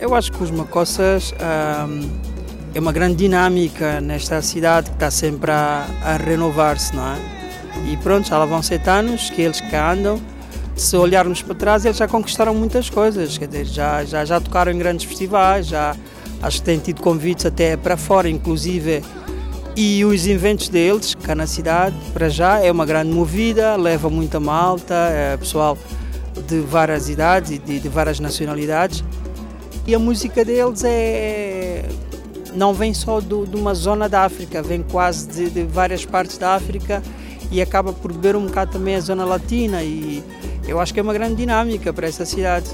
Eu acho que os Macossas é uma grande dinâmica nesta cidade que está sempre a, a renovar-se, não é? E pronto, já lá vão sete anos que eles cá andam. Se olharmos para trás, eles já conquistaram muitas coisas, quer dizer, já, já, já tocaram em grandes festivais, já acho que têm tido convites até para fora, inclusive. E os eventos deles, cá na cidade, para já, é uma grande movida, leva muita malta, é pessoal de várias idades e de, de várias nacionalidades. E a música deles é não vem só do, de uma zona da África, vem quase de, de, várias partes da África e acaba por beber um bocado também a zona latina e eu acho que é uma grande dinâmica para essa cidade.